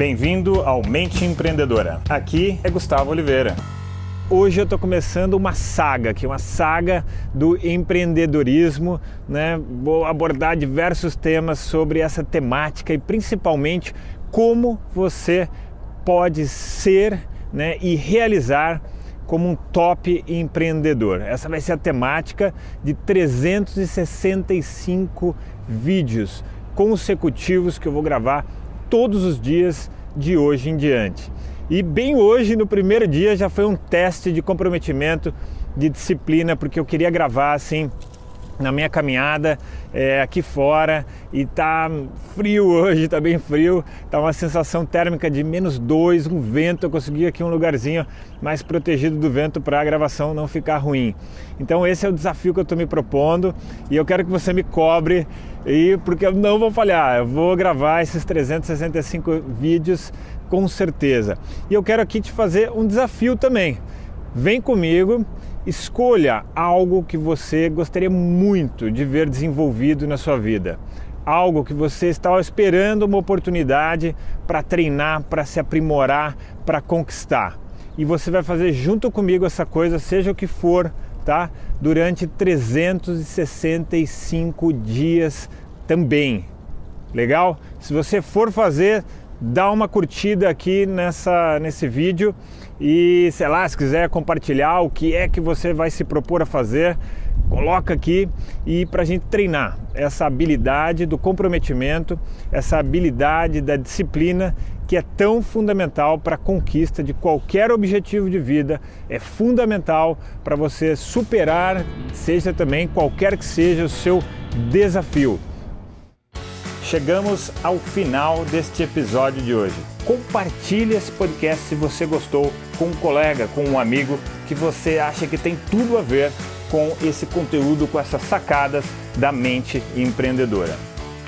Bem-vindo ao Mente Empreendedora. Aqui é Gustavo Oliveira. Hoje eu estou começando uma saga, que é uma saga do empreendedorismo, né? Vou abordar diversos temas sobre essa temática e principalmente como você pode ser né, e realizar como um top empreendedor. Essa vai ser a temática de 365 vídeos consecutivos que eu vou gravar todos os dias de hoje em diante. E bem hoje, no primeiro dia, já foi um teste de comprometimento, de disciplina, porque eu queria gravar assim na minha caminhada é, aqui fora e tá frio hoje, tá bem frio, tá uma sensação térmica de menos dois, um vento, eu consegui aqui um lugarzinho mais protegido do vento para a gravação não ficar ruim. Então esse é o desafio que eu estou me propondo e eu quero que você me cobre e porque eu não vou falhar, eu vou gravar esses 365 vídeos com certeza. E eu quero aqui te fazer um desafio também. Vem comigo Escolha algo que você gostaria muito de ver desenvolvido na sua vida. Algo que você estava esperando uma oportunidade para treinar, para se aprimorar, para conquistar. E você vai fazer junto comigo essa coisa, seja o que for, tá? Durante 365 dias também. Legal? Se você for fazer, dá uma curtida aqui nessa, nesse vídeo e sei lá, se quiser compartilhar o que é que você vai se propor a fazer, coloca aqui e para a gente treinar essa habilidade do comprometimento, essa habilidade da disciplina que é tão fundamental para a conquista de qualquer objetivo de vida, é fundamental para você superar, seja também qualquer que seja o seu desafio. Chegamos ao final deste episódio de hoje. Compartilhe esse podcast se você gostou com um colega, com um amigo que você acha que tem tudo a ver com esse conteúdo, com essas sacadas da mente empreendedora.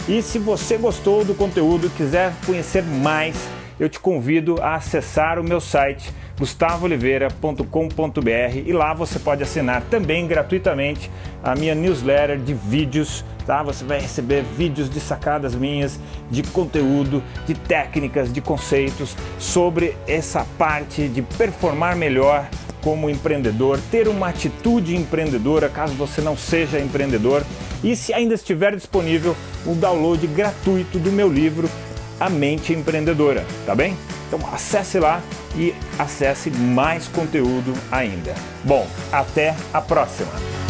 E se você gostou do conteúdo e quiser conhecer mais, eu te convido a acessar o meu site gustavooliveira.com.br e lá você pode assinar também gratuitamente a minha newsletter de vídeos, tá? Você vai receber vídeos de sacadas minhas, de conteúdo, de técnicas, de conceitos sobre essa parte de performar melhor como empreendedor, ter uma atitude empreendedora caso você não seja empreendedor e se ainda estiver disponível o download gratuito do meu livro A Mente Empreendedora, tá bem? Então acesse lá e acesse mais conteúdo ainda. Bom, até a próxima!